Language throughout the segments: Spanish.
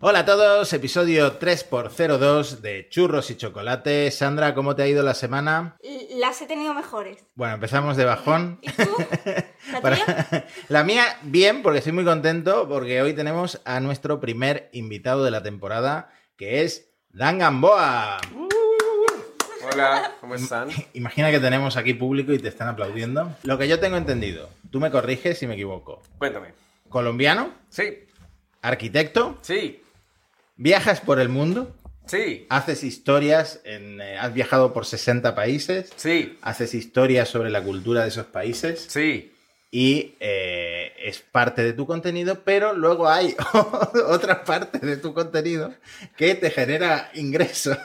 Hola a todos, episodio 3x02 de Churros y Chocolate. Sandra, ¿cómo te ha ido la semana? Las he tenido mejores. Bueno, empezamos de bajón. ¿Y tú? ¿La Para- tuya? La mía, bien, porque estoy muy contento, porque hoy tenemos a nuestro primer invitado de la temporada, que es Dan Gamboa. Hola, ¿cómo están? Imagina que tenemos aquí público y te están aplaudiendo. Lo que yo tengo entendido, tú me corriges si me equivoco. Cuéntame. Colombiano, Sí, arquitecto, sí, viajas por el mundo, sí, haces historias, en, eh, has viajado por 60 países, sí, haces historias sobre la cultura de esos países sí. y eh, es parte de tu contenido, pero luego hay otra parte de tu contenido que te genera ingresos,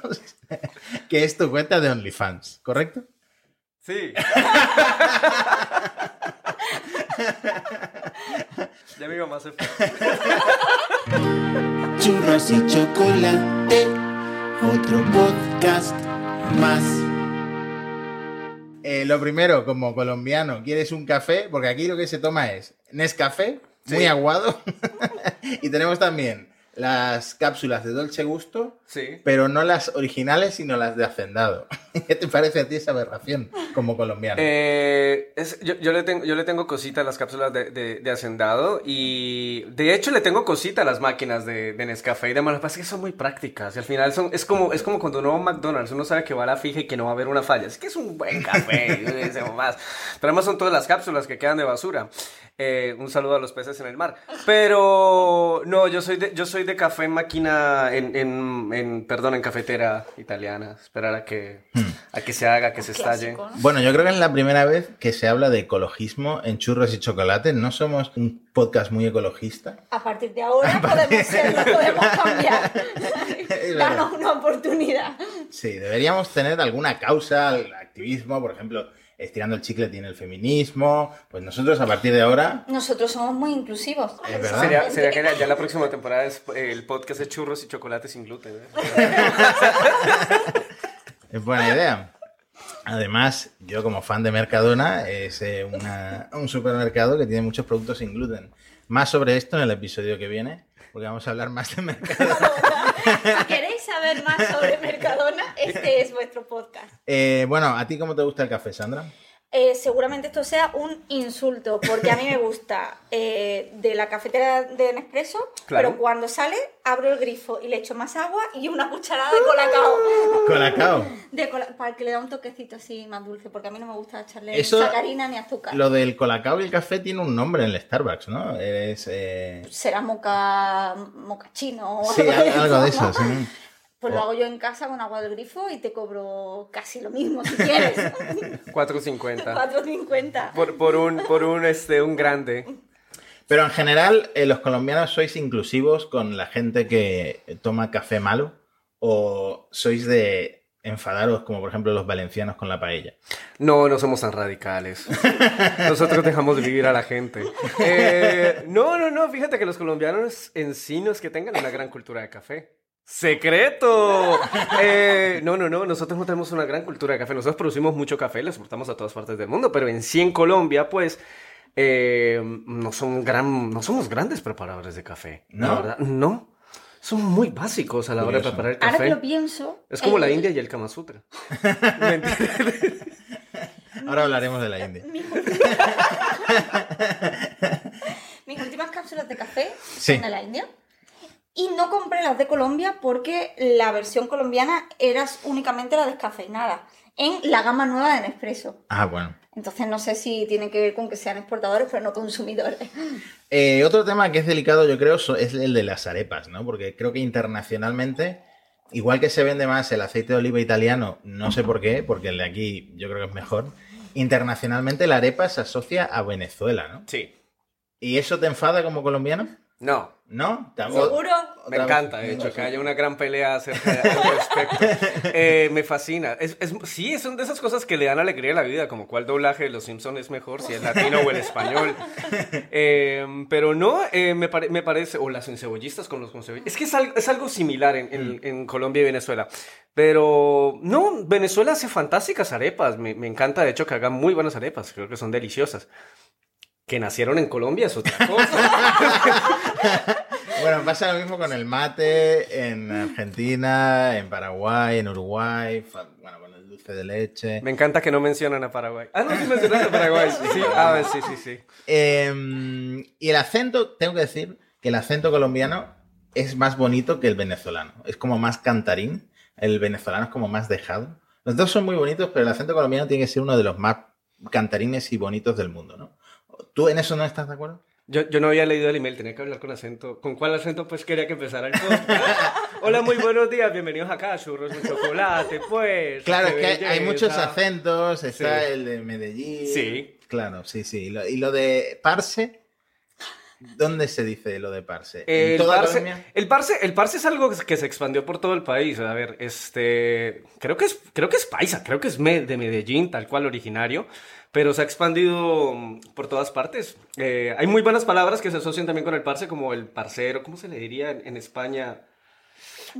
que es tu cuenta de OnlyFans, ¿correcto? Sí. ya mi mamá se fue. Churros y chocolate, otro podcast más. Eh, lo primero, como colombiano, ¿quieres un café? Porque aquí lo que se toma es Nescafé, muy Sí. aguado, y tenemos también las cápsulas de Dolce Gusto, Sí. pero no las originales, sino las de Hacendado. ¿Qué te parece a ti esa aberración como colombiano? Eh, es- yo, yo le tengo, yo le tengo cosita a las cápsulas de, de, de Hacendado y de hecho le tengo cosita a las máquinas de, de Nescafé y demás. Lo que pasa es que son muy prácticas y al final son, es, como, es como cuando uno va a McDonald's, uno sabe que va a la fija y que no va a haber una falla. Es que es un buen café, y más. Pero además son todas las cápsulas que quedan de basura. Eh, un saludo a los peces en el mar. Pero no, yo soy de, yo soy de café en máquina, en, en, en- perdón, en cafetera italiana. Esperar a que, a que se haga, que se estalle. Clásico, ¿no? Bueno, yo creo que es la primera vez que se habla de ecologismo en churros y chocolate. No somos un podcast muy ecologista. A partir de ahora podemos serlo, podemos cambiar. Danos una oportunidad. Sí, deberíamos tener alguna causa, el activismo, por ejemplo, estirando el chicle tiene el feminismo. Pues nosotros a partir de ahora Nosotros somos muy inclusivos. Es verdad. Sería, sería que ya la próxima temporada es eh, el podcast de churros y chocolate sin gluten. ¿eh? es buena idea. Además, yo como fan de Mercadona, es eh, una- un supermercado que tiene muchos productos sin gluten. Más sobre esto en el episodio que viene, porque vamos a hablar más de Mercadona. Si queréis saber más sobre Mercadona, este es vuestro podcast. Eh, bueno, ¿a ti cómo te gusta el café, Sandra? Eh, seguramente esto sea un insulto, porque a mí me gusta eh, de la cafetera de Nespresso, Claro. pero cuando sale abro el grifo y le echo más agua y una cucharada de colacao. Colacao. De cola- para que le da un toquecito así más dulce, porque a mí no me gusta echarle Eso- sacarina ni azúcar. Lo del colacao y el café tiene un nombre en el Starbucks, ¿no? Es... eh, Será moca, mocachino o Sí, algo de eso, ¿no? sí. Pues lo hago yo en casa con agua del grifo y te cobro casi lo mismo si quieres. 4.50. 4.50. Por, por un, por un, este, un grande. Pero en general, eh, los colombianos sois inclusivos con la gente que toma café malo o sois de enfadaros como por ejemplo los valencianos con la paella. No, no somos tan radicales. Nosotros dejamos de vivir a la gente. Eh, no, no, no. Fíjate que los colombianos en sí no es que tengan una gran cultura de café. ¡Secreto! Eh, no, no, no. Nosotros no tenemos una gran cultura de café. Nosotros producimos mucho café, lo exportamos a todas partes del mundo, pero en sí en Colombia, pues, eh, no, son gran, no somos grandes preparadores de café. ¿No? La verdad, no. Son muy básicos a la hora de preparar el Ahora café. que lo pienso. Es como la India y el Kama Sutra. Mentira. Ahora hablaremos de la India. Mis, mis últimas cápsulas de café Sí. son de la India. Y no compré las de Colombia porque la versión colombiana era únicamente la descafeinada. En la gama nueva de Nespresso. Ah, bueno. Entonces no sé si tiene que ver con que sean exportadores pero no consumidores. Eh, otro tema que es delicado, yo creo, es el de las arepas, ¿no? Porque creo que internacionalmente, igual que se vende más el aceite de oliva italiano, no sé por qué, porque el de aquí yo creo que es mejor. Internacionalmente la arepa se asocia a Venezuela, ¿no? Sí. ¿Y eso te enfada como colombiano? No, ¿No? Tampoco- ¿Seguro? Me encanta, de hecho, que haya una gran pelea acerca de- al respecto. Eh, me fascina. Es, es- sí, son de esas cosas que le dan alegría a la vida, como cuál doblaje de Los Simpsons es mejor, si es latino o el español. Eh, pero no, eh, me, pare- me parece, o las encebollistas con los concebollistas. Es que es algo, es algo similar en, en- en Colombia y Venezuela. Pero no, Venezuela hace fantásticas arepas. Me, me encanta, de hecho, que hagan muy buenas arepas. Creo que son deliciosas. Que nacieron en Colombia es otra cosa. Bueno, pasa lo mismo con el mate en Argentina, en Paraguay, en Uruguay, bueno, con el dulce de leche. Me encanta que no mencionan a Paraguay. Ah, no, sí mencionaste a Paraguay. Sí, sí. Ah, sí, sí, sí. Eh, y el acento, tengo que decir que el acento colombiano es más bonito que el venezolano. Es como más cantarín. El venezolano es como más dejado. Los dos son muy bonitos, pero el acento colombiano tiene que ser uno de los más cantarines y bonitos del mundo, ¿no? ¿Tú en eso no estás de acuerdo? Yo, yo no había leído el email, tenía que hablar con acento. ¿Con cuál acento? Pues quería que empezara el podcast. Hola, muy buenos días, bienvenidos acá, churros de chocolate, pues. Claro, es que hay, hay muchos acentos. Está Sí. el de Medellín. Sí. Claro, sí, sí. Y lo, y lo de Parse, ¿dónde se dice lo de Parse? ¿En El toda parse, Colombia? el, parse, el parse es algo que se expandió por todo el país. A ver, este. Creo que es, creo que es paisa, creo que es de Medellín, tal cual originario. Pero se ha expandido mm, por todas partes. Eh, hay muy buenas palabras que se asocian también con el parse, como el parcero. ¿Cómo se le diría en, en España?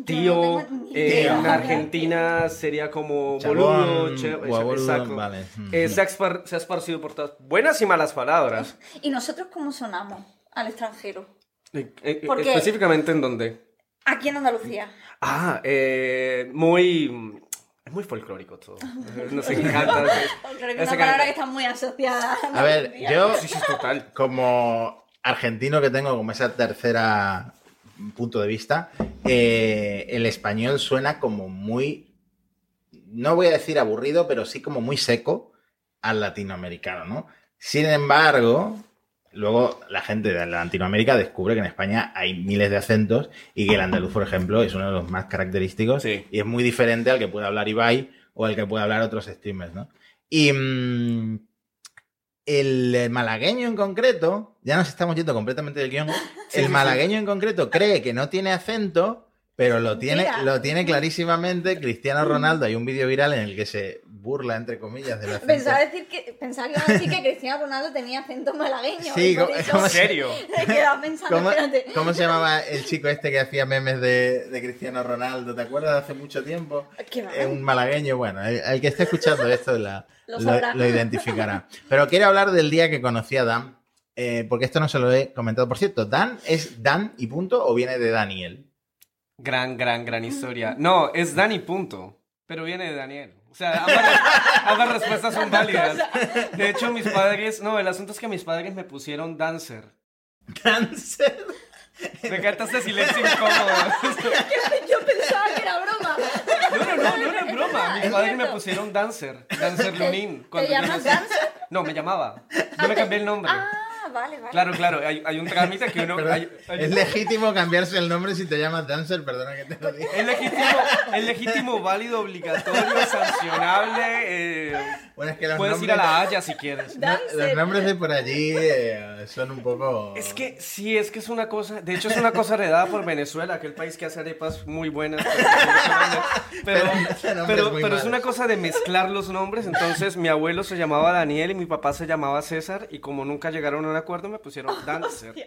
Tío. eh, en Argentina sería como boludo. che- exacto. vale. Eh, se, ha expar- se ha esparcido por todas. Buenas y malas palabras. ¿Y nosotros cómo sonamos al extranjero? Eh, eh, ¿Por qué? específicamente en dónde. Aquí en Andalucía. Ah, eh, muy. Es muy folclórico todo. Nos encanta. Es una palabra que está muy asociada. A ver, yo Sí, sí, total. como argentino que tengo como esa tercera punto de vista, eh, el español suena como muy, no voy a decir aburrido, pero sí como muy seco al latinoamericano, ¿no? Sin embargo, luego la gente de Latinoamérica descubre que en España hay miles de acentos y que el andaluz, por ejemplo, es uno de los más característicos Sí. y es muy diferente al que puede hablar Ibai o al que puede hablar otros streamers, ¿no? Y mm, el eh, malagueño en concreto, ya nos estamos yendo completamente del guion, el malagueño en concreto cree que no tiene acento, pero lo tiene, lo tiene clarísimamente Cristiano Ronaldo. Hay un vídeo viral en el que se burla, entre comillas, del acento. Pensaba, decir que, pensaba que iba a decir que Cristiano Ronaldo tenía acento malagueño. Sí, y por ¿cómo- eso cómo ¿En se- serio? me quedaba pensando, ¿Cómo, espérate. cómo se llamaba el chico este que hacía memes de, de Cristiano Ronaldo? ¿Te acuerdas de hace mucho tiempo? Es un malagueño, bueno, el, el que esté escuchando esto la- Lo lo, sabrá. lo identificará. Pero quiero hablar del día que conocí a Dan, eh, porque esto no se lo he comentado. Por cierto, ¿Dan es Dan y punto o viene de Daniel? Gran, gran, gran historia. No, es Dani, punto. Pero viene de Daniel. O sea, ambas, ambas respuestas son válidas. De hecho, mis padres. No, el asunto es que mis padres me pusieron dancer. Dancer. Me encanta este silencio incómodo. Yo pensaba que era broma. No, no, no, no era broma. Mis Es padres me pusieron dancer. Dancer Lunin. cuando yo llamas. Dancer? No, me llamaba. Yo me cambié el nombre. Ah, vale, vale. Claro, claro. Hay, hay un trámite que uno. Perdón, hay- hay- Es legítimo cambiarse el nombre si te llamas Dancer, perdona que te lo diga. Es legítimo, es legítimo, válido, obligatorio, sancionable. eh, Bueno, es que los puedes ir a la Haya si quieres. no- los nombres de por allí eh, son un poco... Es que sí, es que es una cosa. De hecho, es una cosa heredada por Venezuela, aquel país que hace arepas muy buenas. Pero, Pero es pero una cosa de mezclar los nombres. Entonces, mi abuelo se llamaba Daniel y mi papá se llamaba César. Y como nunca llegaron a un acuerdo, me pusieron Dancer.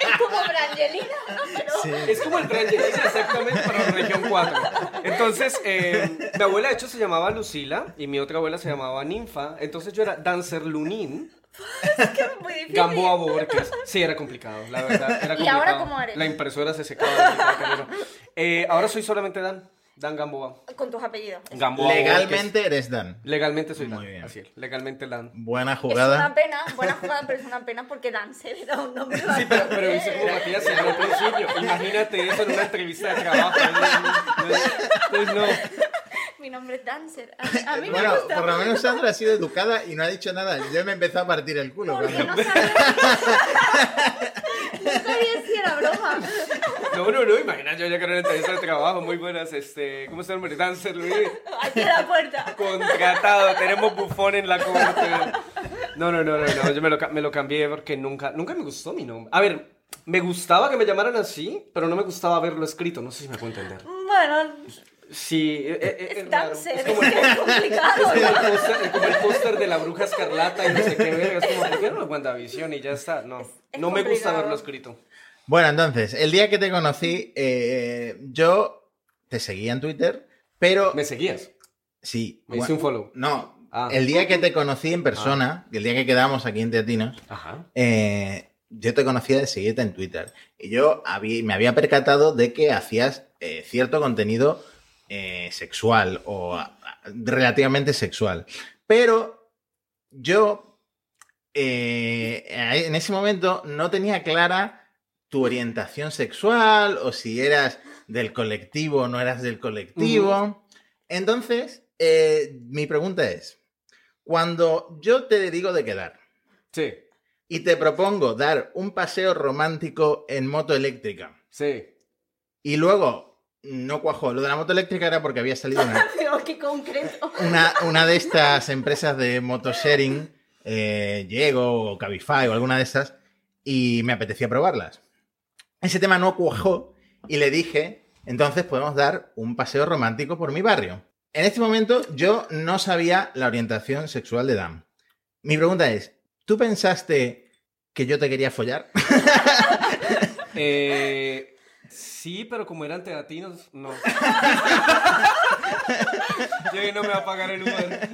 Es como Brangelina, pero... Sí. Es como el Brangelina, exactamente, para la región 4. Entonces, eh, mi abuela, de hecho, se llamaba Lucila y mi otra abuela se llamaba Ninfa. Entonces, yo era Dancer Lunín. es muy difícil. Gamboa Borges. Sí, era complicado, la verdad. Era ¿Y complicado. ahora cómo eres? La impresora se secaba. Eh, ahora soy solamente Dan. Dan Gamboa. Con tus apellidos. Gamboa Borges. Legalmente eres Dan. Legalmente soy Muy Dan. bien. Así es. Legalmente Dan. Buena Es jugada. una pena, buena jugada, pero es una pena porque Dancer era un nombre Sí, pero, bastante- pero hice como Matías en el principio. Imagínate eso en una entrevista de trabajo. Entonces, no. Mi nombre es Dancer. A, a mí me Bueno, gusta. por lo menos Sandra ha sido educada y no ha dicho nada. Yo me empezó a partir el culo. Porque cuando- no sabía... no sabía si era broma. No, no, no, imagínate, yo ya que era una entrevista de trabajo, muy buenas, este, ¿cómo el nombre? Dancer Luis, Aquí a la puerta. contratado, tenemos bufón en la corte. No, no, no, no, no, yo me lo, me lo cambié porque nunca, nunca me gustó mi nombre. A ver, me gustaba que me llamaran así, pero no me gustaba verlo escrito, no sé si me puedo entender. Bueno, Sí, eh, eh, eh, es. Dancer, Es es, como el, es complicado. como el póster- como el póster de la bruja escarlata y no sé qué verga, es como, ¿por qué no lo WandaVision y ya está? No, es no me gusta complicado. verlo escrito. Bueno, entonces, el día que te conocí, eh, yo te seguía en Twitter, pero ¿Me seguías? sí. Me hice un follow. No, Ah. el día que te conocí en persona, el día que quedamos aquí en Teatinos, Ajá. eh, yo te conocía de seguirte en Twitter. Y yo me había percatado de que hacías eh, cierto contenido eh, sexual o a- a- relativamente sexual. Pero yo eh, en ese momento no tenía clara tu orientación sexual o si eras del colectivo o no eras del colectivo. Entonces, eh, mi pregunta es, cuando yo te digo de quedar Sí, y te propongo dar un paseo romántico en moto eléctrica sí. y luego no cuajó, lo de la moto eléctrica era porque había salido una, Pero qué concreto. una, una de estas empresas de motosharing, eh, Llego o Cabify o alguna de estas, y me apetecía probarlas. Ese tema no cuajó y le dije, entonces podemos dar un paseo romántico por mi barrio. En este momento yo no sabía la orientación sexual de Dan. Mi pregunta es, ¿tú pensaste que yo te quería follar? Eh, sí, pero como eran teatinos, no. Yo no me va a pagar el Uber.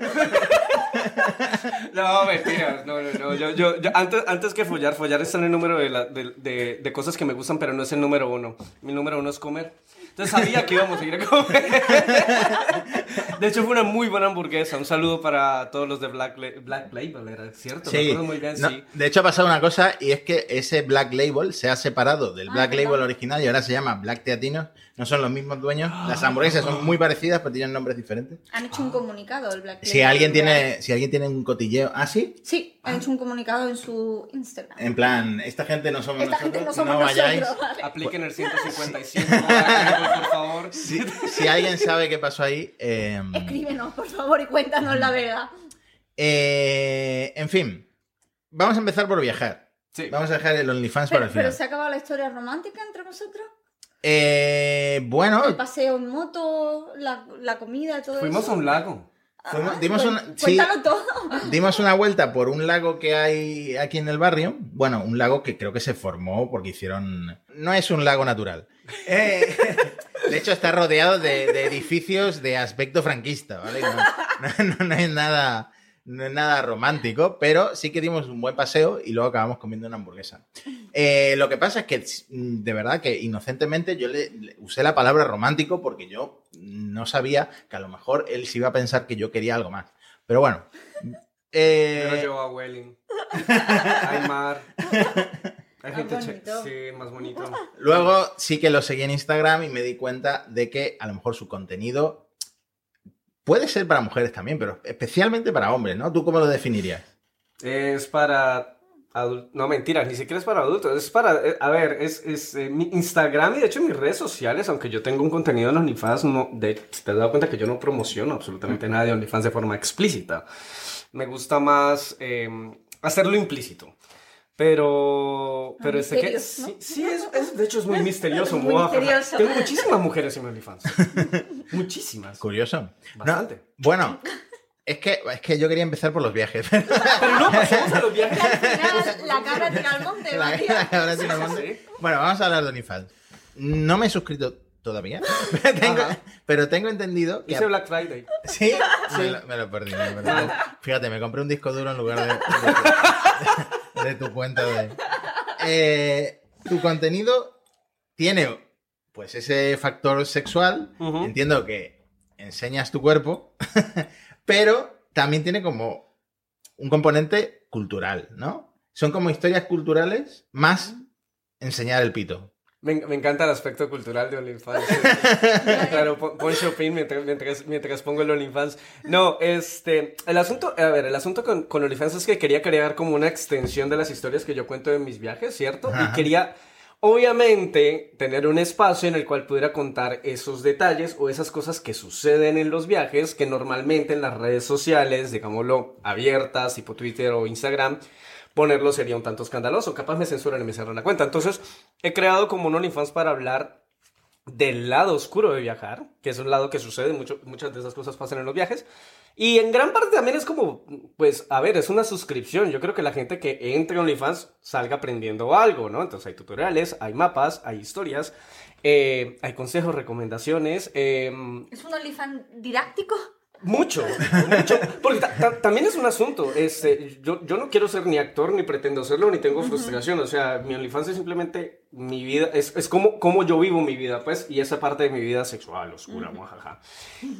No, mentiras. No, no, no. Yo, yo, antes, antes que follar, follar está en el número de, la- de, de- de cosas que me gustan, pero no es el número uno. Mi número uno es comer. Entonces sabía que íbamos a ir a comer. De hecho, fue una muy buena hamburguesa. Un saludo para todos los de Black, La- Black Label, ¿era cierto? Me Sí. acuerdo muy bien, No, sí. De hecho, ha pasado una cosa y es que ese Black Label se ha separado del Ah, Black. Label original y ahora se llama Black Teatinos. No son los mismos dueños. Las hamburguesas son muy parecidas, pero tienen nombres diferentes. Han hecho un comunicado el Black Si Label. alguien tiene, si alguien tiene un cotilleo, ¿ah, sí? Sí, han hecho un comunicado en su Instagram. En plan, esta gente no somos Esta nosotros, gente no somos vayáis. nosotros. vale. Apliquen el 155, por favor. Si, si alguien sabe qué pasó ahí, eh, Escríbenos, por favor, y cuéntanos la verdad. eh, en fin, vamos a empezar por viajar. Sí. Vamos a dejar el OnlyFans para el final. pero se ha acabado la historia romántica entre vosotros. Eh, bueno, El paseo en moto, la, la comida, todo Fuimos eso. a un lago. Fuimos- dimos una, sí, Cuéntalo todo. dimos una vuelta por un lago que hay aquí en el barrio. Bueno, un lago que creo que se formó porque hicieron. No es un lago natural. Eh, de hecho, está rodeado de, de edificios de aspecto franquista, ¿vale? No, no- no- no es nada. No es nada romántico, pero sí que dimos un buen paseo y luego acabamos comiendo una hamburguesa. Eh, lo que pasa es que, mm, de verdad, que inocentemente yo le, le usé la palabra romántico porque yo no sabía que a lo mejor él se iba a pensar que yo quería algo más. Pero bueno. eh, Pero yo a Welling. Hay mar. Hay gente. Sí, más bonito. Luego sí que lo seguí en Instagram y me di cuenta de que a lo mejor su contenido puede ser para mujeres también, pero especialmente para hombres, ¿no? ¿Tú cómo lo definirías? Es para adultos. No, mentiras, ni siquiera es para adultos. Es para. eh, a ver, es, es eh, mi Instagram y de hecho mis redes sociales, aunque yo tengo un contenido en OnlyFans, no, de, te has dado cuenta que yo no promociono absolutamente nada de OnlyFans de forma explícita. Me gusta más eh, hacerlo implícito. Pero, pero este que ¿no? sí, sí es, es- de hecho es muy misterioso. Muy misterioso. Tengo muchísimas mujeres en OnlyFans. muchísimas. Curioso. No, Bastante. bueno, es que, es que yo quería empezar por los viajes. Pero no, pasemos a los viajes. Al final, la cabra tira al monte, La- sí nos manda. Sí. Bueno, vamos a hablar de OnlyFans. No me he suscrito todavía, pero tengo, pero tengo entendido que... Hice Black Friday. ¿Sí? Me, lo, me lo perdí. me lo perdí. Fíjate, me compré un disco duro en lugar de, de, de tu cuenta de... Eh, tu contenido tiene pues ese factor sexual. Entiendo que enseñas tu cuerpo, pero también tiene como un componente cultural, ¿no? Son como historias culturales más enseñar el pito. Me, me encanta el aspecto cultural de OnlyFans. claro, pon, Chopin mientras, mientras, mientras pongo el OnlyFans. No, este, el asunto, a ver, el asunto con, con OnlyFans es que quería crear como una extensión de las historias que yo cuento de mis viajes, ¿cierto? Ajá. Y quería, obviamente, tener un espacio en el cual pudiera contar esos detalles o esas cosas que suceden en los viajes que normalmente en las redes sociales, digámoslo, abiertas, tipo Twitter o Instagram, ponerlo sería un tanto escandaloso. Capaz me censuran y me cierran la cuenta. Entonces, he creado como un OnlyFans para hablar del lado oscuro de viajar, que es un lado que sucede, muchas de esas cosas pasan en los viajes. Y en gran parte también es como, pues, a ver, es una suscripción. Yo creo que la gente que entre a OnlyFans salga aprendiendo algo, ¿no? Entonces hay tutoriales, hay mapas, hay historias, eh, hay consejos, recomendaciones. eh, ¿Es un OnlyFans didáctico? Mucho, mucho. Porque ta- ta- también es un asunto. Este, yo, yo no quiero ser ni actor, ni pretendo serlo, ni tengo frustración. O sea, mi OnlyFans es simplemente mi vida. Es, es como, como yo vivo mi vida, pues. Y esa parte de mi vida sexual, oscura, muajaja.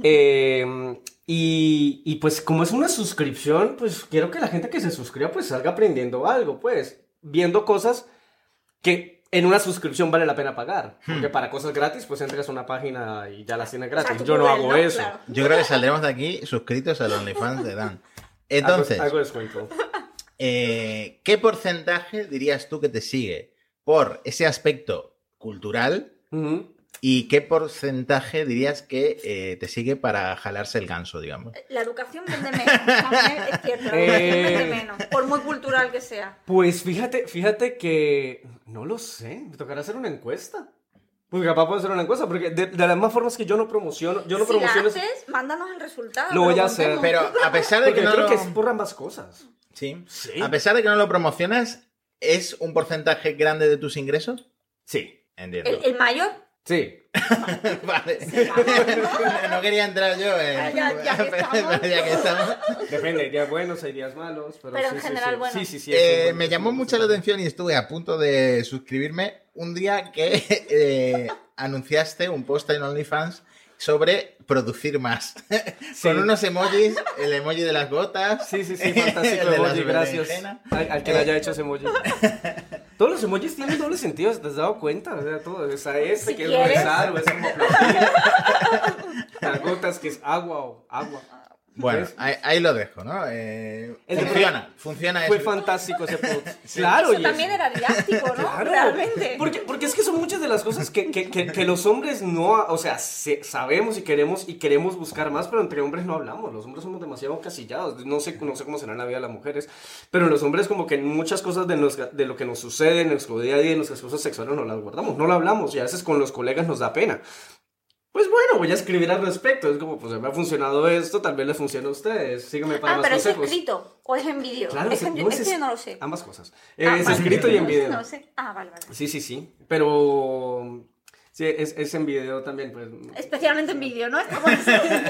Eh, y, y pues, como es una suscripción, pues quiero que la gente que se suscriba, pues salga aprendiendo algo, pues. Viendo cosas que en una suscripción vale la pena pagar. Porque para cosas gratis, pues entras a una página y ya las tienes gratis. O sea, tú yo no hago ¿no? eso. Claro. Yo creo que saldremos de aquí suscritos al OnlyFans de Dan. Entonces, Hago, hago descuento. eh, ¿qué porcentaje dirías tú que te sigue por ese aspecto cultural Ujú. Y qué porcentaje dirías que eh, te sigue para jalarse el ganso, digamos? La educación vende menos. también es cierto, la educación Eh. vende menos. Por muy cultural que sea. Pues fíjate, fíjate que no lo sé, me tocará hacer una encuesta. Pues capaz puedo hacer una encuesta, porque de, de las más formas que yo no promociono, yo no si la promociono... haces, mándanos el resultado. Lo voy a hacer. Pero a pesar de Porque que no creo lo... que es por ambas cosas. Sí. Sí. A pesar de que no lo promocionas, ¿es un porcentaje grande de tus ingresos? Sí. Entiendo. ¿El, el mayor? Sí. Vale. no quería entrar yo en... Ah, ya- ya que estamos. ya que estamos. Depende, hay días buenos, hay días malos, pero, Pero sí, en sí, general, sí. bueno. Sí, sí, sí. Eh, me llamó mucho la atención y estuve a punto de suscribirme un día que eh, anunciaste un post en OnlyFans sobre producir más. Con unos emojis, el emoji de las gotas. Sí, sí, sí, el fantástico las emoji, gracias al, al que le haya hecho ese emoji. Todos los emojis tienen doble sentido, ¿te has dado cuenta? O sea, todo, o sea, este Si que es quieres. rezar o es como. Las gotas que es agua o agua. Bueno, ahí, ahí lo dejo, ¿no? Eh, funciona, funciona Fue eso. fantástico ese post. Claro, Eso también era didáctico, ¿no? Claro. Realmente. Porque, porque es que son muchas de las cosas que, que, que, que los hombres no, o sea, se- sabemos y queremos y queremos buscar más, pero entre hombres no hablamos. Los hombres somos demasiado encasillados. No sé, no sé cómo será en la vida de las mujeres, pero los hombres como que muchas cosas de, nos- de lo que nos sucede en nuestro día a día, en nuestras cosas sexuales, no las guardamos, no lo hablamos y a veces con los colegas nos da pena. Pues bueno, voy a escribir al respecto. Es como, pues me ha funcionado esto, tal vez les funcione a ustedes. Síganme para Ah, más pero es escrito o es en vídeo. Claro, es no, es es- que yo no lo sé. Ambas cosas. Eh, Ah, es vale. escrito y en No video. No lo sé. Ah, vale, vale. Sí, sí, sí. Pero. Sí, es, es en video también, pues. Especialmente en vídeo, ¿no?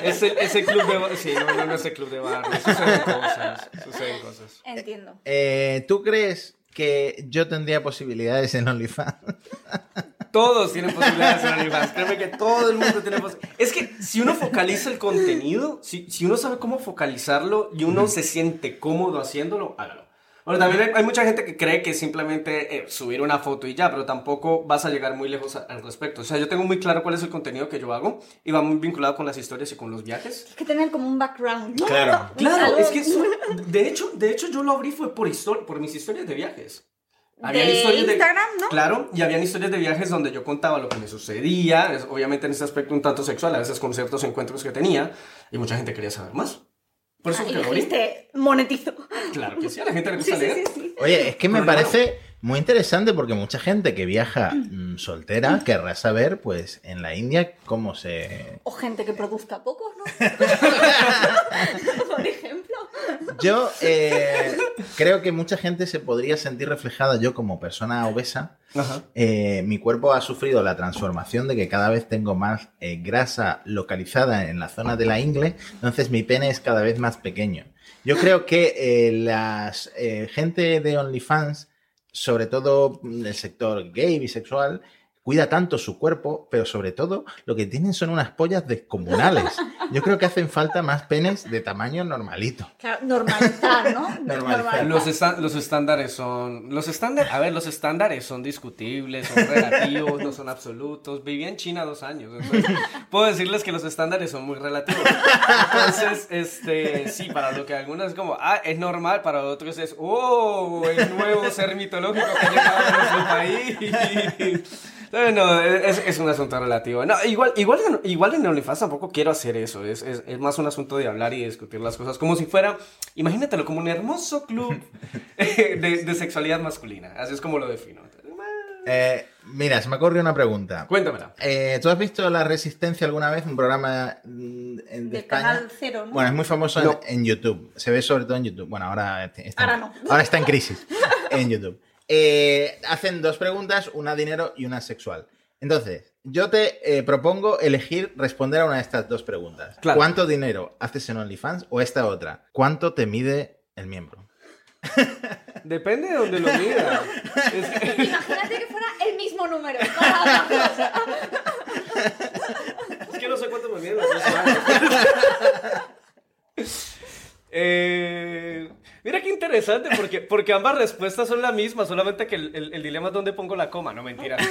Es el, es el club de bar. Sí, no, no, no es el club de bar. Suceden cosas. Suceden cosas. Entiendo. Eh, ¿Tú crees que yo tendría posibilidades en OnlyFans? Todos tienen posibilidades en OnlyFans. Créeme que todo el mundo tiene posibilidades. Es que si uno focaliza el contenido, si, si uno sabe cómo focalizarlo y uno se siente cómodo haciéndolo, hágalo. Ahora, también hay, hay mucha gente que cree que simplemente eh, subir una foto y ya, pero tampoco vas a llegar muy lejos a- al respecto. O sea, yo tengo muy claro cuál es el contenido que yo hago y va muy vinculado con las historias y con los viajes. Hay que tener como un background. ¿no? Claro. Claro, es que eso- de hecho, de hecho yo lo abrí fue por histori- por mis historias de viajes. De Instagram, ¿no? Claro, y habían historias de viajes donde yo contaba lo que me sucedía, es- obviamente en ese aspecto un tanto sexual, a veces con ciertos encuentros que tenía, y mucha gente quería saber más. Por eso Ah, que lo dijiste, monetizo. Claro que sí, a la gente le gusta sí, leer. sí, sí. Oye, es que me Pero parece muy interesante porque mucha gente que viaja mm, soltera querrá saber, pues, en la India cómo se... O gente que produzca pocos, ¿no? Por ejemplo. Yo eh, creo que mucha gente se podría sentir reflejada, yo como persona obesa, eh, mi cuerpo ha sufrido la transformación de que cada vez tengo más eh, grasa localizada en la zona de la ingle, entonces mi pene es cada vez más pequeño. Yo creo que las eh, gente de OnlyFans, sobre todo mm, el sector gay, bisexual, cuida tanto su cuerpo, pero sobre todo lo que tienen son unas pollas descomunales. Yo creo que hacen falta más penes de tamaño normalito. Claro, normalizar, ¿no? Normalizar. Los, los estándares son. Los estándares. A ver, los estándares son discutibles, son relativos, no son absolutos. Viví en China dos años. entonces puedo decirles que los estándares son muy relativos. Entonces, este. Sí, para lo que algunos es como, ah, es normal, para otros es, oh, el nuevo ser mitológico que ha llegado a nuestro país. No, no, es, es un asunto relativo. No, igual, igual, en- igual en OnlyFans tampoco quiero hacer eso. Es, es, es más un asunto de hablar y discutir las cosas. Como si fuera, imagínatelo como un hermoso club eh, de, de sexualidad masculina. Así es como lo defino. Eh, mira, se me ocurrió una pregunta. Cuéntamela. Eh, ¿Tú has visto La Resistencia alguna vez? Un programa mm, de De España. Canal Cero, ¿no? Bueno, es muy famoso en- YouTube. Se ve sobre todo en YouTube. Bueno, ahora está, Ahora no. ahora está en crisis en YouTube. Eh, hacen dos preguntas, una dinero y una sexual. Entonces, yo te eh, propongo elegir responder a una de estas dos preguntas. Claro. ¿Cuánto dinero haces en OnlyFans? O esta otra. ¿Cuánto te mide el miembro? Depende de donde lo mida. Es que- Imagínate que fuera el mismo número. Es que no sé cuánto me miden los dos. Eh, mira qué interesante, porque, porque ambas respuestas son la misma, solamente que el, el- el dilema es dónde pongo la coma, no mentira.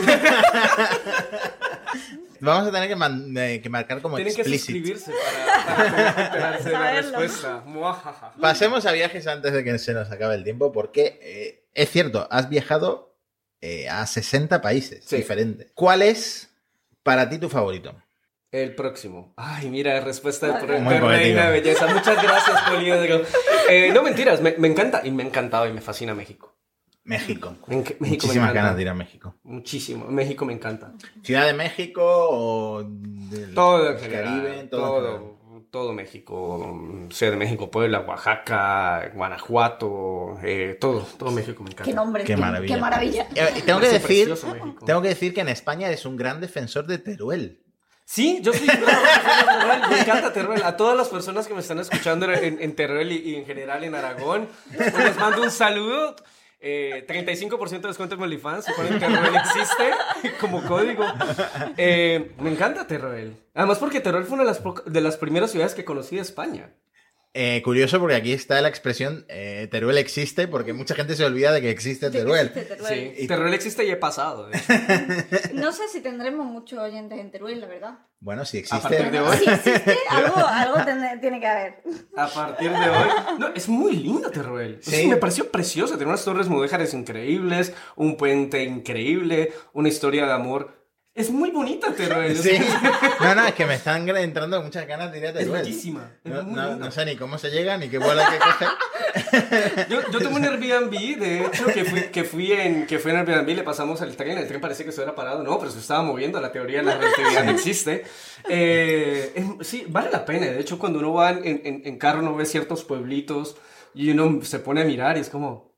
Vamos a tener que, man- eh, que marcar como Tienen que suscribirse para, para poder enterarse de la respuesta. Pasemos a viajes antes de que se nos acabe el tiempo, porque eh, es cierto, has viajado eh, a 60 países Sí. diferentes. ¿Cuál es para ti tu favorito? El próximo. Ay, mira, respuesta de, de belleza. Muchas gracias, Poliedro. Eh, no mentiras, me, me encanta y me ha encantado y me fascina México. México. Me México me Muchísimas encanta. ganas de ir a México. Muchísimo. México me encanta. Ciudad de México o del Todo general. Caribe, todo, todo. todo, México. Ciudad de México, Puebla, Oaxaca, Guanajuato. eh, todo, todo México me encanta. Qué nombre. Qué maravilla. Qué maravilla. Eh, tengo que decir, tengo que decir que en España eres un gran defensor de Teruel. Sí, yo soy Teruel, me encanta Teruel. A todas las personas que me están escuchando en, en Teruel y, en general en Aragón, pues les mando un saludo. Eh, 35% de descuento en OnlyFans, si ponen Teruel existe como código. Eh, me encanta Teruel. Además porque Teruel fue una de las primeras ciudades que conocí de España. Eh, curioso porque aquí está la expresión eh, Teruel existe porque mucha gente se olvida de que existe Teruel. Existe Teruel. Sí, Teruel existe y he pasado. No sé si tendremos muchos oyentes en Teruel, la verdad. Bueno, si A partir existe. de hoy. Si existe, algo, algo tiene que haber. A partir de hoy. No, es muy lindo Teruel. Sí. Sí. me pareció precioso. Tiene unas torres mudéjares increíbles, un puente increíble, una historia de amor. Es muy bonita Teruel. Sí. No, no, es que me están entrando muchas ganas de ir a Es Teruel. bellísima. Es No, muy no- linda. no sé ni cómo se llega, ni qué vuelo hay que coger. Yo, yo tuve un Airbnb, de hecho, que fui, que fui en que fui en Airbnb, le pasamos el tren, el tren parece que estuviera parado, no, pero se estaba moviendo, la teoría de la relatividad no existe. Eh, es- sí, vale la pena, de hecho, cuando uno va en, en, en carro, uno ve ciertos pueblitos y uno se pone a mirar y es como,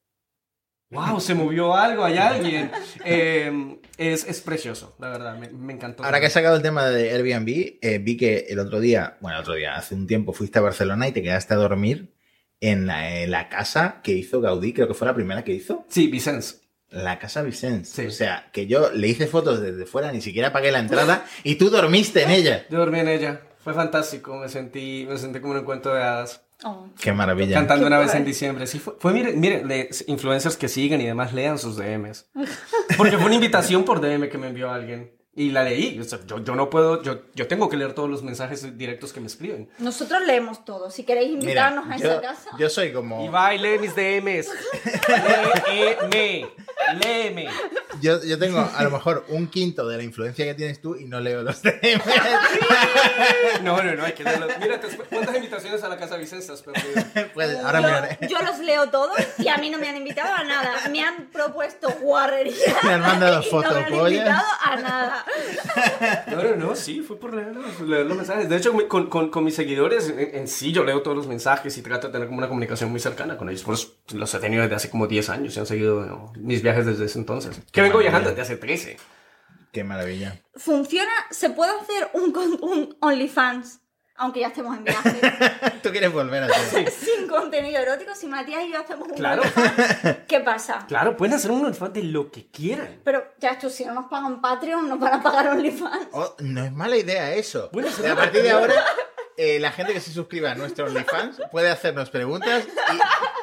wow, se movió algo, hay alguien. Eh, es, es precioso, la verdad, me, me encantó. Ahora que has sacado el tema de Airbnb, eh, vi que el otro día, bueno, el otro día, hace un tiempo fuiste a Barcelona y te quedaste a dormir en la, en la casa que hizo Gaudí, creo que fue la primera que hizo. Sí, Vicens. La casa Vicens. Sí. O sea, que yo le hice fotos desde fuera, ni siquiera pagué la entrada y tú dormiste en ella. Yo dormí en ella, fue fantástico, me sentí, me sentí como un cuento de hadas. Oh. Qué maravilla. Cantando Qué una vez en diciembre. Sí, fue, fue mire, mire, le- influencers que siguen y demás lean sus DMs. Porque fue una invitación por DM que me envió alguien. Y la leí. O sea, yo, yo no puedo, yo, yo tengo que leer todos los mensajes directos que me escriben. Nosotros leemos todo. Si queréis Mira, invitarnos a yo, esa casa. yo soy como... Y va y lee mis DMs. Léeme. Léeme. Yo, yo tengo a lo mejor un quinto de la influencia que tienes tú y no leo los DMs. No, no, no, hay que leerlo. Mira, ¿cuántas invitaciones a la casa Vicenza has? Pues ahora yo, miraré. yo los leo todos y a mí no me han invitado a nada. Me han propuesto guarrería. Me han mandado y no me han invitado a nada. No, no, no, sí, fue por leer los, leer los mensajes. De hecho, con, con, con mis seguidores, en, en sí, yo leo todos los mensajes y trato de tener como una comunicación muy cercana con ellos. Por eso los he tenido desde hace como 10 años y han seguido ¿no? mis viajes desde ese entonces. Que vengo maravilla. viajando desde hace 13. Qué maravilla. Funciona, se puede hacer un, con- un OnlyFans, aunque ya estemos en viaje, Tú quieres volver a hacer. sin contenido erótico. Si Matías y yo hacemos un Claro. OnlyFans, ¿qué pasa? Claro, pueden hacer un OnlyFans de lo que quieran. Pero ya esto, si no nos pagan Patreon, nos van a pagar OnlyFans. Oh, no es mala idea eso. Bueno, a partir de ahora, eh, la gente que se suscriba a nuestro OnlyFans puede hacernos preguntas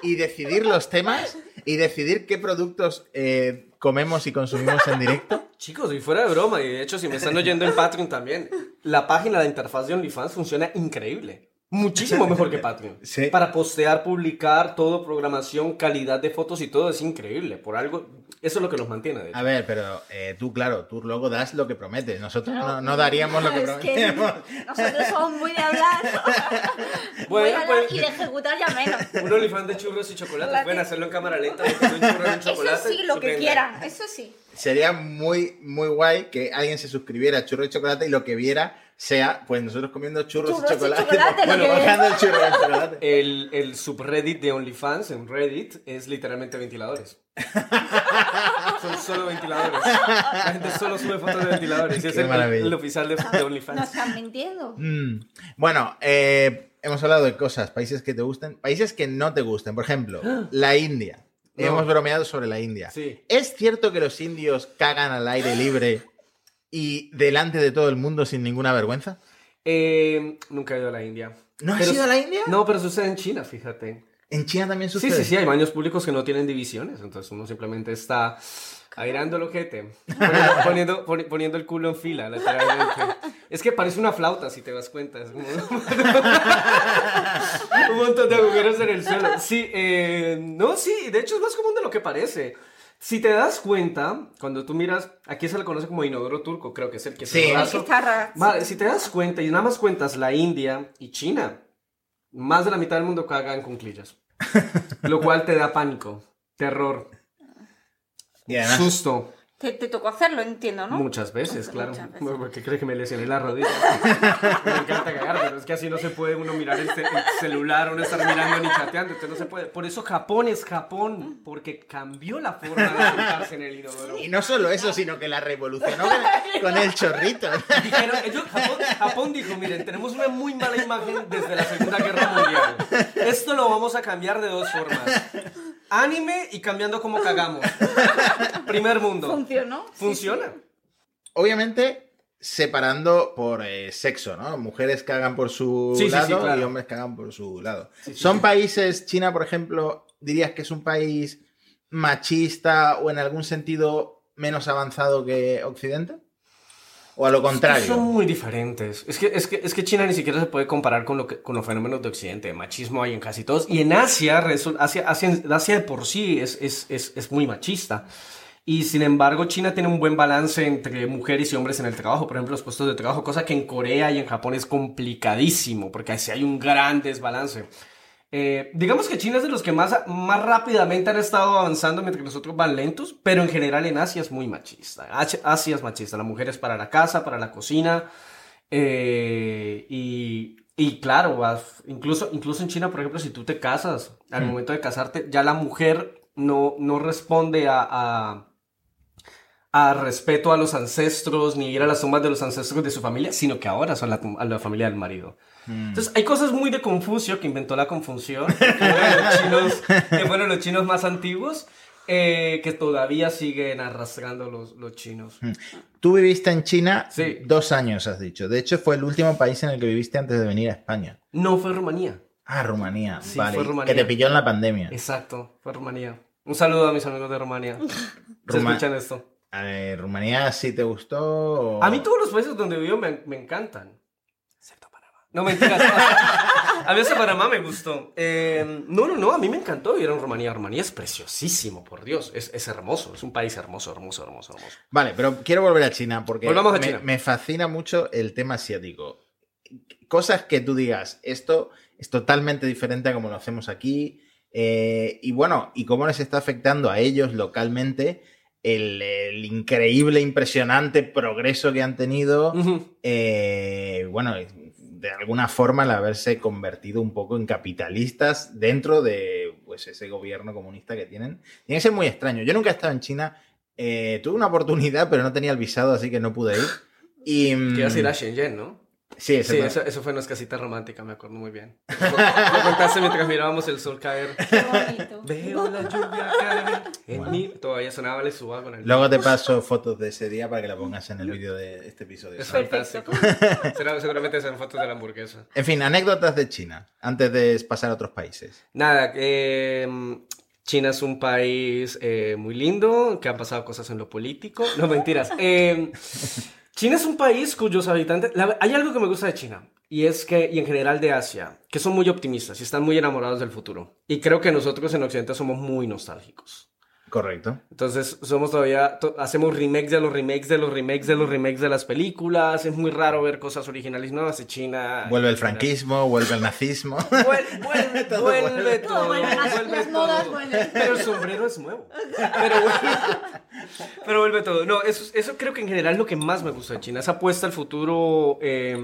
y, y decidir los temas y decidir qué productos eh, comemos y consumimos en directo. Chicos, y fuera de broma, y de hecho, si me están oyendo en Patreon también, la página, la interfaz de OnlyFans funciona increíble. Muchísimo mejor que Patreon. Sí. Para postear, publicar, todo, programación, calidad de fotos y todo es increíble. Por algo, eso es lo que nos mantiene. De hecho. A ver, pero eh, tú, claro, tú luego das lo que prometes. Nosotros no, no daríamos lo que Es que prometemos. nosotros somos muy de hablar. muy Bueno, de hablar pues- y de ejecutar ya menos. Un OnlyFans de churros y chocolate. La Pueden hacerlo en cámara lenta. un churro en un Eso chocolate. sí, lo que quieran, eso sí. sería muy, muy guay que alguien se suscribiera a Churros y Chocolate y lo que viera sea, pues nosotros comiendo churros, Churros y y chocolate. bueno, que- bajando el churro y chocolate. El, el subreddit de OnlyFans en Reddit es literalmente ventiladores. Son solo ventiladores. La gente solo sube fotos de ventiladores. y es Qué el, oficial de, OnlyFans. están mintiendo. Mm. Bueno, eh, hemos hablado de cosas, países que te gusten, países que no te gusten. Por ejemplo, la India. No. Hemos bromeado sobre la India. Sí. ¿Es cierto que los indios cagan al aire libre y delante de todo el mundo sin ninguna vergüenza? Eh, nunca he ido a la India. ¿No has Pero- ido a la India? No, pero sucede en China, fíjate. ¿En China también Sí, sucede? sí, sí, hay baños públicos que no tienen divisiones, entonces uno simplemente está airando el ojete, poniendo, poniendo, poni- poniendo el culo en fila, literalmente. Es que parece una flauta, si te das cuenta. Es como... Un montón de agujeros en el suelo. Sí, eh, no, sí, de hecho es más común de lo que parece. Si te das cuenta, cuando tú miras, aquí se le conoce como inodoro turco, creo que es el que Sí. se Vale, si te das cuenta y nada más cuentas la India y China, más de la mitad del mundo caga en cunclillas. Lo cual te da pánico, terror, susto. Te, te tocó hacerlo, entiendo, ¿no? Muchas veces, Muchas claro. veces. Bueno, Porque crees que me lesioné la rodilla. me encanta cagar, pero es que así no se puede uno mirar el, el celular, uno estar mirando ni chateando. Entonces no se puede. Por eso Japón es Japón, porque cambió la forma de sentarse en el inodoro. y no solo eso, sino que la revolucionó con, con el chorrito. Dijeron, ellos- Japón, Japón dijo, miren, tenemos una muy mala imagen desde la Segunda Guerra Mundial. Esto lo vamos a cambiar de dos formas. Anime y cambiando cómo cagamos. Primer mundo. Funcionó. Sí, Funciona. Obviamente, separando por eh, sexo, ¿no? Mujeres cagan por su Sí, sí, sí, lado claro. y hombres cagan por su lado. Sí, sí, ¿Son sí. países, China, por ejemplo, dirías que es un país machista o en algún sentido menos avanzado que Occidente? ¿O a lo contrario? Son muy diferentes. Es que, es, que, es que China ni siquiera se puede comparar con, lo que, con los fenómenos de Occidente. Machismo hay en casi todos. Y en Asia, Asia, Asia, Asia de por sí es, es, es, es muy machista. Y sin embargo, China tiene un buen balance entre mujeres y hombres en el trabajo. Por ejemplo, los puestos de trabajo, cosa que en Corea y en Japón es complicadísimo, porque así hay un gran desbalance. Eh, digamos que China es de los que más, más rápidamente han estado avanzando mientras que los otros van lentos, pero en general en Asia es muy machista. Asia, es machista, la mujer es para la casa, para la cocina. eh, y, y claro, incluso, incluso en China, por ejemplo, si tú te casas, al Mm. momento de casarte, ya la mujer no, no responde a, a, a respeto a los ancestros ni ir a las tumbas de los ancestros de su familia, sino que ahora son la, a la familia del marido. Mm. Entonces, hay cosas muy de Confucio que inventó la Confusión, que fueron los chinos, que fueron los chinos más antiguos, eh, que todavía siguen arrastrando los, los chinos. Tú viviste en China Sí. dos años, has dicho. De hecho, fue el último país en el que viviste antes de venir a España. No fue Rumanía. Ah, Rumanía. Sí, vale. fue Rumanía. Que te pilló en la pandemia. Exacto, fue Rumanía. Un saludo a mis amigos de Rumanía. ¿Se Ruma- escuchan esto? Eh, ¿Rumanía sí te gustó? o- A mí todos los países donde vivo me, me encantan. No, mentiras. a mí ese Panamá me gustó. Eh, no, no, no, a mí me encantó vivir en Rumanía. Rumanía es preciosísimo, por Dios. Es, es hermoso, es un país hermoso, hermoso, hermoso, hermoso. Vale, pero quiero volver a China porque Volvamos a me, China. me fascina mucho el tema asiático. Cosas que tú digas, esto es totalmente diferente a como lo hacemos aquí. eh, y bueno, y cómo les está afectando a ellos localmente el, el increíble, impresionante progreso que han tenido. Ujú. eh, bueno, de alguna forma el haberse convertido un poco en capitalistas dentro de pues, ese gobierno comunista que tienen. Tiene que ser muy extraño. Yo nunca he estado en China. eh, tuve una oportunidad, pero no tenía el visado, así que no pude ir. Y, mm, ir a Shenzhen, ¿no? Sí, Sí, exacto. eso, eso fue una casita romántica, me acuerdo muy bien. Lo contaste mientras mirábamos el sol caer. Qué bonito. Veo la lluvia caer en Wow. mí. Todavía sonaba le suba con el. Luego te paso fotos de ese día para que la pongas en el vídeo de este episodio. Es fantástico. Será- seguramente serán fotos de la hamburguesa. En fin, anécdotas de China, antes de pasar a otros países. Nada, eh, China es un país eh, muy lindo, que han pasado cosas en lo político. No, mentiras. Eh, China es un país cuyos habitantes... la- hay algo que me gusta de China, y es que, y en general de Asia, que son muy optimistas y están muy enamorados del futuro. Y creo que nosotros en Occidente somos muy nostálgicos. Correcto. Entonces, somos todavía, to- hacemos remakes de los remakes de los remakes de los remakes de las películas. Es muy raro ver cosas originales nuevas de China. Vuelve el franquismo, vuelve el nazismo. Vuelve, vuelve, Todo vuelve vuelve. todo. Todo vuelve, las- vuelve las modas todo. vuelven. Pero el sombrero es nuevo. Pero vuelve, pero vuelve todo. No, eso, eso creo que en general es lo que más me gusta de China. Esa apuesta al futuro eh,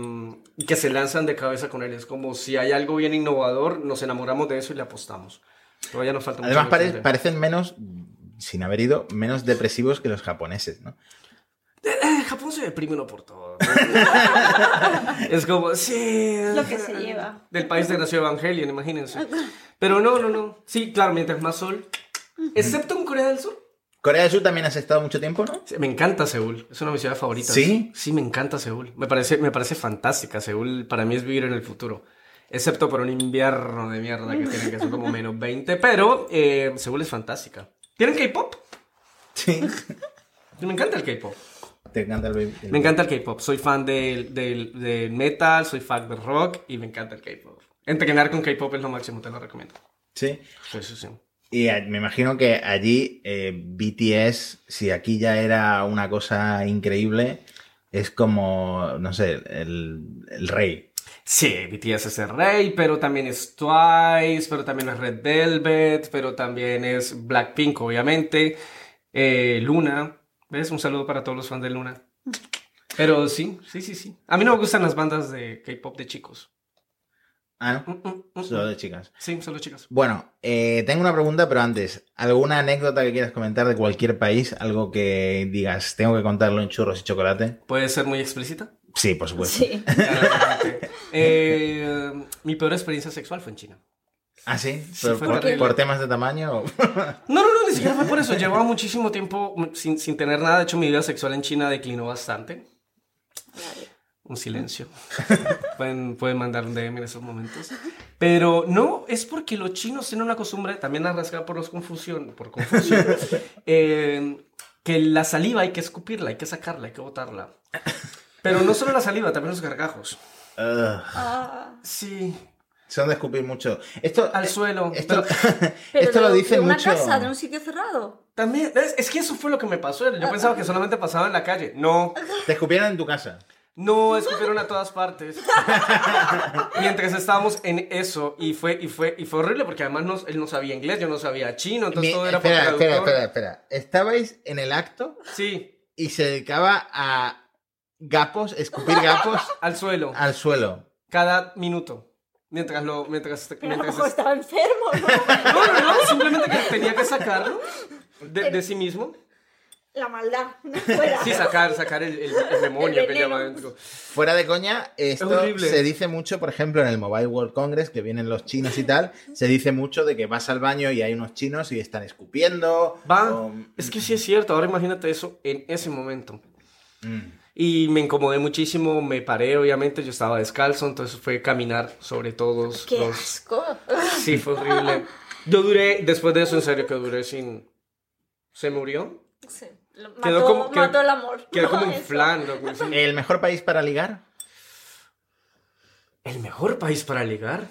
que se lanzan de cabeza con él. Es como si hay algo bien innovador, nos enamoramos de eso y le apostamos. Todavía nos falta mucho. Además, por pare- parecen menos, sin haber ido, menos depresivos que los japoneses, ¿no? Eh, Japón se deprime uno por todo. es como, sí. Lo que se lleva. Del país de nació Evangelion, imagínense. Pero no, no, no. Sí, claro, mientras más sol. Excepto en Corea del Sur. Corea del Sur también has estado mucho tiempo, ¿no? Sí, Me encanta Seúl. Es una de mis ciudades favoritas. ¿Sí? Sí, me encanta Seúl. Me parece, me parece fantástica. Seúl para mí es vivir en el futuro. Excepto por un invierno de mierda que tiene que ser como menos 20. Pero eh, Seúl es fantástica. ¿Tienen K-pop? Sí. Me encanta el K-pop. Te encanta el baby. Me encanta el K-pop. Soy fan del, del, del metal, soy fan del rock y me encanta el K-pop. Entrenar con K-pop es lo máximo, te lo recomiendo. Sí. Sí, sí, sí. Y a- me imagino que allí eh, BTS, si aquí ya era una cosa increíble, es como, no sé, el, el rey. Sí, BTS es el rey, pero también es Twice, pero también es Red Velvet, pero también es Blackpink, obviamente. Eh, Luna, ¿ves? Un saludo para todos los fans de Luna. Pero sí, sí, sí, sí. A mí no me gustan las bandas de K-pop de chicos. Ah, ¿no? Mm, mm, mm, Solo mm. de chicas. Sí, solo chicas. Bueno, eh, tengo una pregunta, pero antes, ¿alguna anécdota que quieras comentar de cualquier país? Algo que digas, tengo que contarlo en churros y chocolate. ¿Puede ser muy explícita? Sí, por supuesto. Sí. Eh, mi peor experiencia sexual fue en China. ¿Ah, sí? Sí, ¿Por, temas de tamaño? o- No, no, no, ni siquiera fue por eso. Llevaba muchísimo tiempo sin, sin tener nada. De hecho, mi vida sexual en China declinó bastante. Un silencio. pueden, pueden mandar un DM en esos momentos. Pero no, es porque los chinos tienen una costumbre, también arrastrada por los confusión, por confusión, eh, que la saliva hay que escupirla, hay que sacarla, hay que botarla. Pero no solo la saliva, también los gargajos. Ah, Sí, son de escupir mucho. Esto, al suelo. esto, Pero esto de- lo dicen de una mucho. casa, de un sitio cerrado. también, es, es que eso fue lo que me pasó. Yo pensaba que solamente pasaba en la calle. No, Te escupieron en tu casa. No, escupieron a todas partes. Mientras estábamos en eso, y fue, y fue, y fue horrible porque además no- él no sabía inglés, yo no sabía chino, entonces Mi- todo era por espera, espera, traductor. espera, espera. Estabais en el acto Sí, y se dedicaba a gapos, escupir gapos al suelo, al suelo. cada minuto. Mientras lo, mientras, Pero a lo estaba enfermo, ¿no? No, no, no, simplemente que tenía que sacarlo de, de sí mismo. La maldad, no fuera. Sí, sacar, sacar el, el- el demonio El que lleva adentro. Fuera de coña, esto se dice mucho, por ejemplo, en el Mobile World Congress, que vienen los chinos y tal, se dice mucho de que vas al baño y hay unos chinos y están escupiendo. Va, o- es que sí es cierto, ahora imagínate eso en ese momento. Mm. Y me incomodé muchísimo, me paré, obviamente, yo estaba descalzo, entonces fue caminar sobre todos ¡Qué los... asco! Sí, fue horrible. Yo duré, después de eso, en serio, que duré sin... ¿Se murió? Sí, lo- Mató, Quedó como- quedó- mató el amor. Quedó como No, un eso. flan. Como ¿El mejor país para ligar? ¿El mejor país para ligar?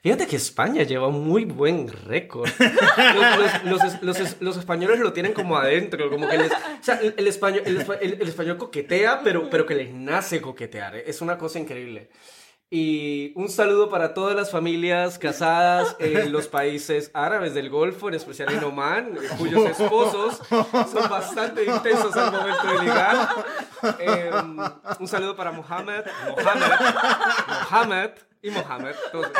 Fíjate que España lleva un muy buen récord. Los, los- los- los- españoles lo tienen como adentro, como que les... O sea, el, el español, el, el- español coquetea, pero, pero que les nace coquetear. ¿eh? Es una cosa increíble. Y un saludo para todas las familias casadas en los países árabes del Golfo, en especial en Oman, cuyos esposos son bastante intensos al momento de ligar. Eh, un saludo para Mohammed, Mohammed, Mohammed y Mohammed. Todos-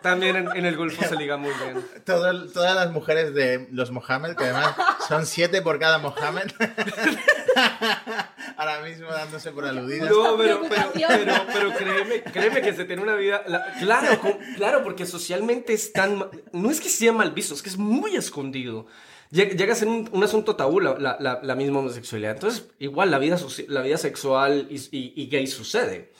también en, en el Golfo se liga muy bien. Todo- todas las mujeres de los Mohammed, que además son siete por cada Mohammed, ahora mismo dándose por aludidas. No, pero, pero, pero, pero créeme, créeme que se tiene una vida. la- claro, con- claro, porque socialmente es tan. No es que sea mal visto, es que es muy escondido. Llega, llega a ser un, un asunto tabú la, la- la- la misma homosexualidad. Entonces, igual la vida, la vida sexual y, y- y gay sucede.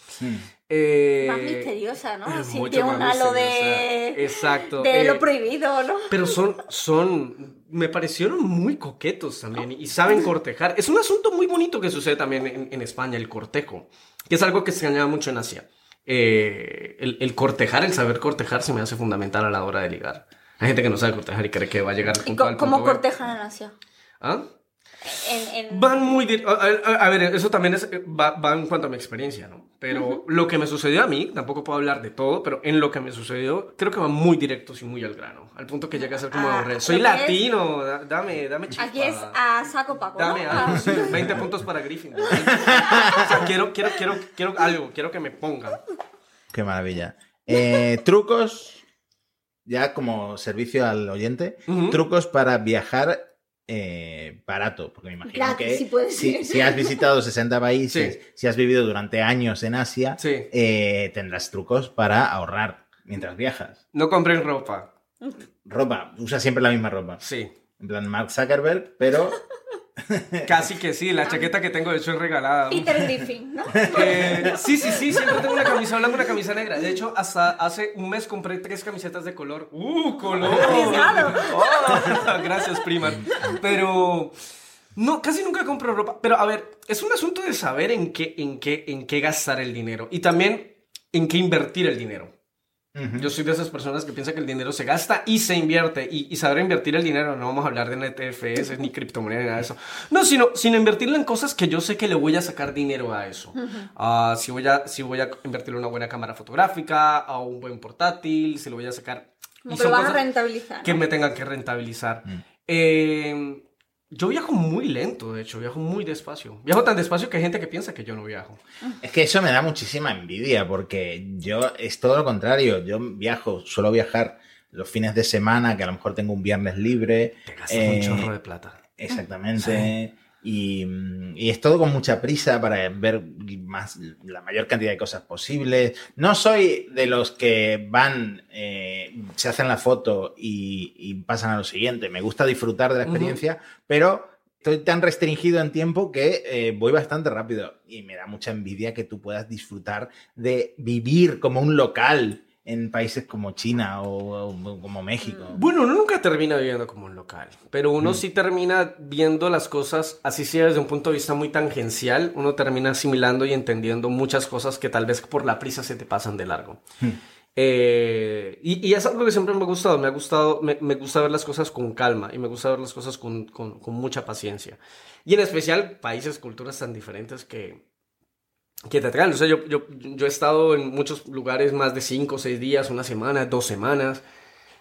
Eh, Más misteriosa, ¿no? es Sí, tiene un halo de... Exacto. De eh, lo prohibido, ¿no? pero son, son, me parecieron muy coquetos también y saben cortejar. Es un asunto muy bonito que sucede también en, en España, el cortejo, que es algo que se añade mucho en Asia. Eh, el, el cortejar, el saber cortejar se me hace fundamental a la hora de ligar. Hay gente que no sabe cortejar y cree que va a llegar al ¿Y punto cómo punto B. cortejan en Asia? ¿Ah? En, en- Van muy... A, a- a ver, eso también es, va, va en cuanto a mi experiencia, ¿no? Pero lo que me sucedió a mí, tampoco puedo hablar de todo, pero en lo que me sucedió, creo que van muy directos y muy al grano. Al punto que llega a ser como Ah, aburrido. Soy es- latino, da- dame, dame chispa. Aquí es a saco paco, ¿no? Dame Ah, algo, sí, 20 puntos para Griffin. O sea, quiero, quiero, quiero, quiero algo, quiero que me pongan. Qué maravilla. Eh, trucos, ya como servicio al oyente, trucos para viajar eh, barato, porque me imagino Gratis, que si puede si, ser. si has visitado 60 países, Sí. si has vivido durante años en Asia, Sí. eh, tendrás trucos para ahorrar mientras viajas. No compren ropa. Ropa, usa siempre la misma ropa. Sí. En plan Mark Zuckerberg, pero Casi que sí, la chaqueta que tengo de hecho es regalada. Peter Griffin, ¿no? Eh, sí, sí, sí, siempre tengo una camisa blanca, una camisa negra. De hecho, hasta hace un mes compré tres camisetas de color. ¡Uh, color! Oh, gracias, prima. Pero no, casi nunca compro ropa. Pero a ver, es un asunto de saber en qué, en qué, en qué gastar el dinero y también en qué invertir el dinero. Yo soy de esas personas que piensan que el dinero se gasta y se invierte. Y, y saber invertir el dinero, no vamos a hablar de NTFS ni criptomoneda ni nada de eso. No, sino, sino invertirlo en cosas que yo sé que le voy a sacar dinero a eso. Ah, si, voy a, si voy a invertir en una buena cámara fotográfica, a un buen portátil, si lo voy a sacar. Como que lo a rentabilizar. que ¿no? me tengan que rentabilizar. Eh, yo viajo muy lento, de hecho, viajo muy despacio. Viajo tan despacio que hay gente que piensa que yo no viajo. Es que eso me da muchísima envidia, porque yo es todo lo contrario. Yo viajo, suelo viajar los fines de semana, que a lo mejor tengo un viernes libre. Te gastas Eh, un chorro de plata. Exactamente. Y, y es todo con mucha prisa para ver más, la mayor cantidad de cosas posibles. No soy de los que van, eh, se hacen la foto y, y pasan a lo siguiente. Me gusta disfrutar de la experiencia, pero estoy tan restringido en tiempo que eh, voy bastante rápido. Y me da mucha envidia que tú puedas disfrutar de vivir como un local en países como China o, o como México. Bueno, uno nunca termina viviendo como un local, pero uno Mm. sí termina viendo las cosas, así sea desde un punto de vista muy tangencial, uno termina asimilando y entendiendo muchas cosas que tal vez por la prisa se te pasan de largo. Mm. Eh, y, y es algo que siempre me ha gustado, me ha gustado, me, me gusta ver las cosas con calma y me gusta ver las cosas con, con- con mucha paciencia. Y en especial países, culturas tan diferentes que, que te atraen. O sea, yo, yo, yo he estado en muchos lugares más de 5 o 6 días, una semana, dos semanas,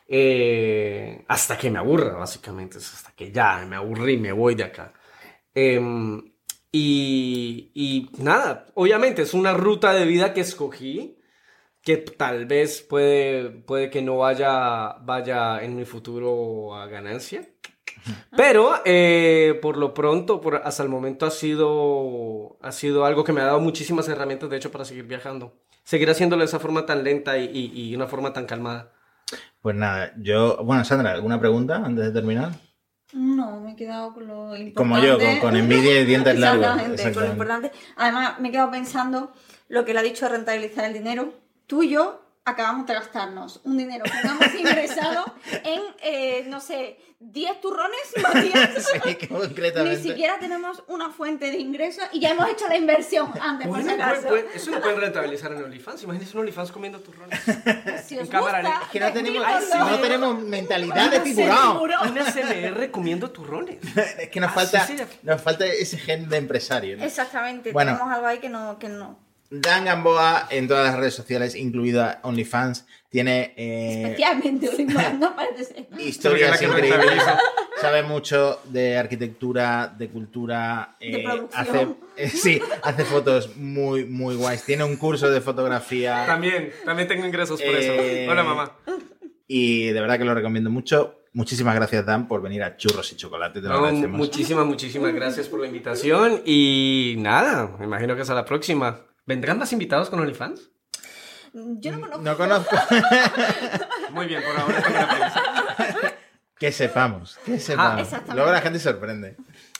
eh, hasta que me aburra, básicamente. Hasta que ya me aburrí, me voy de acá. Em, y, y nada, obviamente es una ruta de vida que escogí que tal vez puede, puede que no vaya, vaya en mi futuro a ganancia. Pero eh, por lo pronto, por, hasta el momento ha sido, ha sido algo que me ha dado muchísimas herramientas, de hecho, para seguir viajando. Seguir haciéndolo de esa forma tan lenta y, y, y una forma tan calmada. Pues nada, yo. Bueno, Sandra, ¿alguna pregunta antes de terminar? No, me he quedado con lo importante. Como yo, con, con envidia y dientes largos. Exactamente, con lo importante. Además, me he quedado pensando lo que le ha dicho de rentabilizar el dinero. Tú y yo acabamos de gastarnos un dinero que no hemos ingresado en, eh, no sé, 10 turrones, Matías. Sí, Ni siquiera tenemos una fuente de ingresos y ya hemos hecho la inversión antes, por si acaso. eso lo pueden rentabilizar en OnlyFans. Imagínense un OnlyFans comiendo turrones. Si os en cámara que no tenemos, decídnoslo. no tenemos mentalidad de tiburón. Una CMR comiendo turrones. Es que nos Ah, falta, sí, sí. nos falta ese gen de empresario. ¿no? Exactamente, Bueno. tenemos algo ahí que no, que no. Dan Gamboa en todas las redes sociales, incluida OnlyFans, tiene eh, Especialmente OnlyFans, no parece ser. historias increíbles. Sabe mucho de arquitectura, de cultura. De eh, producción. hace, eh, sí, hace fotos muy, muy guays. Tiene un curso de fotografía. También, también tengo ingresos por Eh, eso. Hola, mamá. Y de verdad que lo recomiendo mucho. Muchísimas gracias, Dan, por venir a Churros y Chocolate. Te lo No, agradecemos. muchísimas, muchísimas gracias por la invitación. Y nada, me imagino que hasta la próxima. ¿Vendrán más invitados con OnlyFans? Yo no conozco. No conozco. Muy bien, por ahora la que sepamos, que sepamos. exactamente. Luego la gente se sorprende.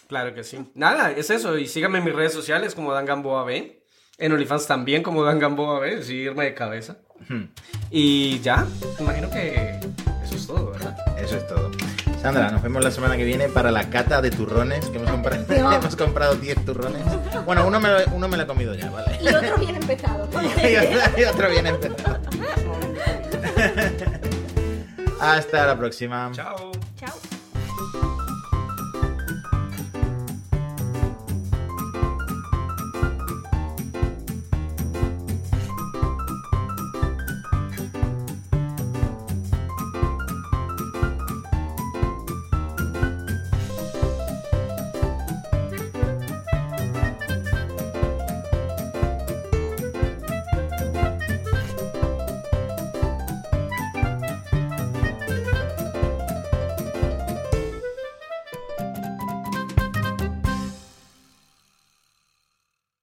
Claro que sí. Nada, es eso. Y síganme en mis redes sociales como Dan Gamboa B. En OnlyFans también como Dan Gamboa B. Sí, irme de cabeza. Y ya, imagino que eso es todo, ¿verdad? Eso es todo. Sandra, nos vemos la semana que viene para la cata de turrones que hemos comprado. No. hemos comprado 10 turrones. Bueno, uno me, lo, uno me lo he comido ya, ¿vale? Y otro bien empezado. y, otro, y otro bien empezado. Hasta la próxima. Chao.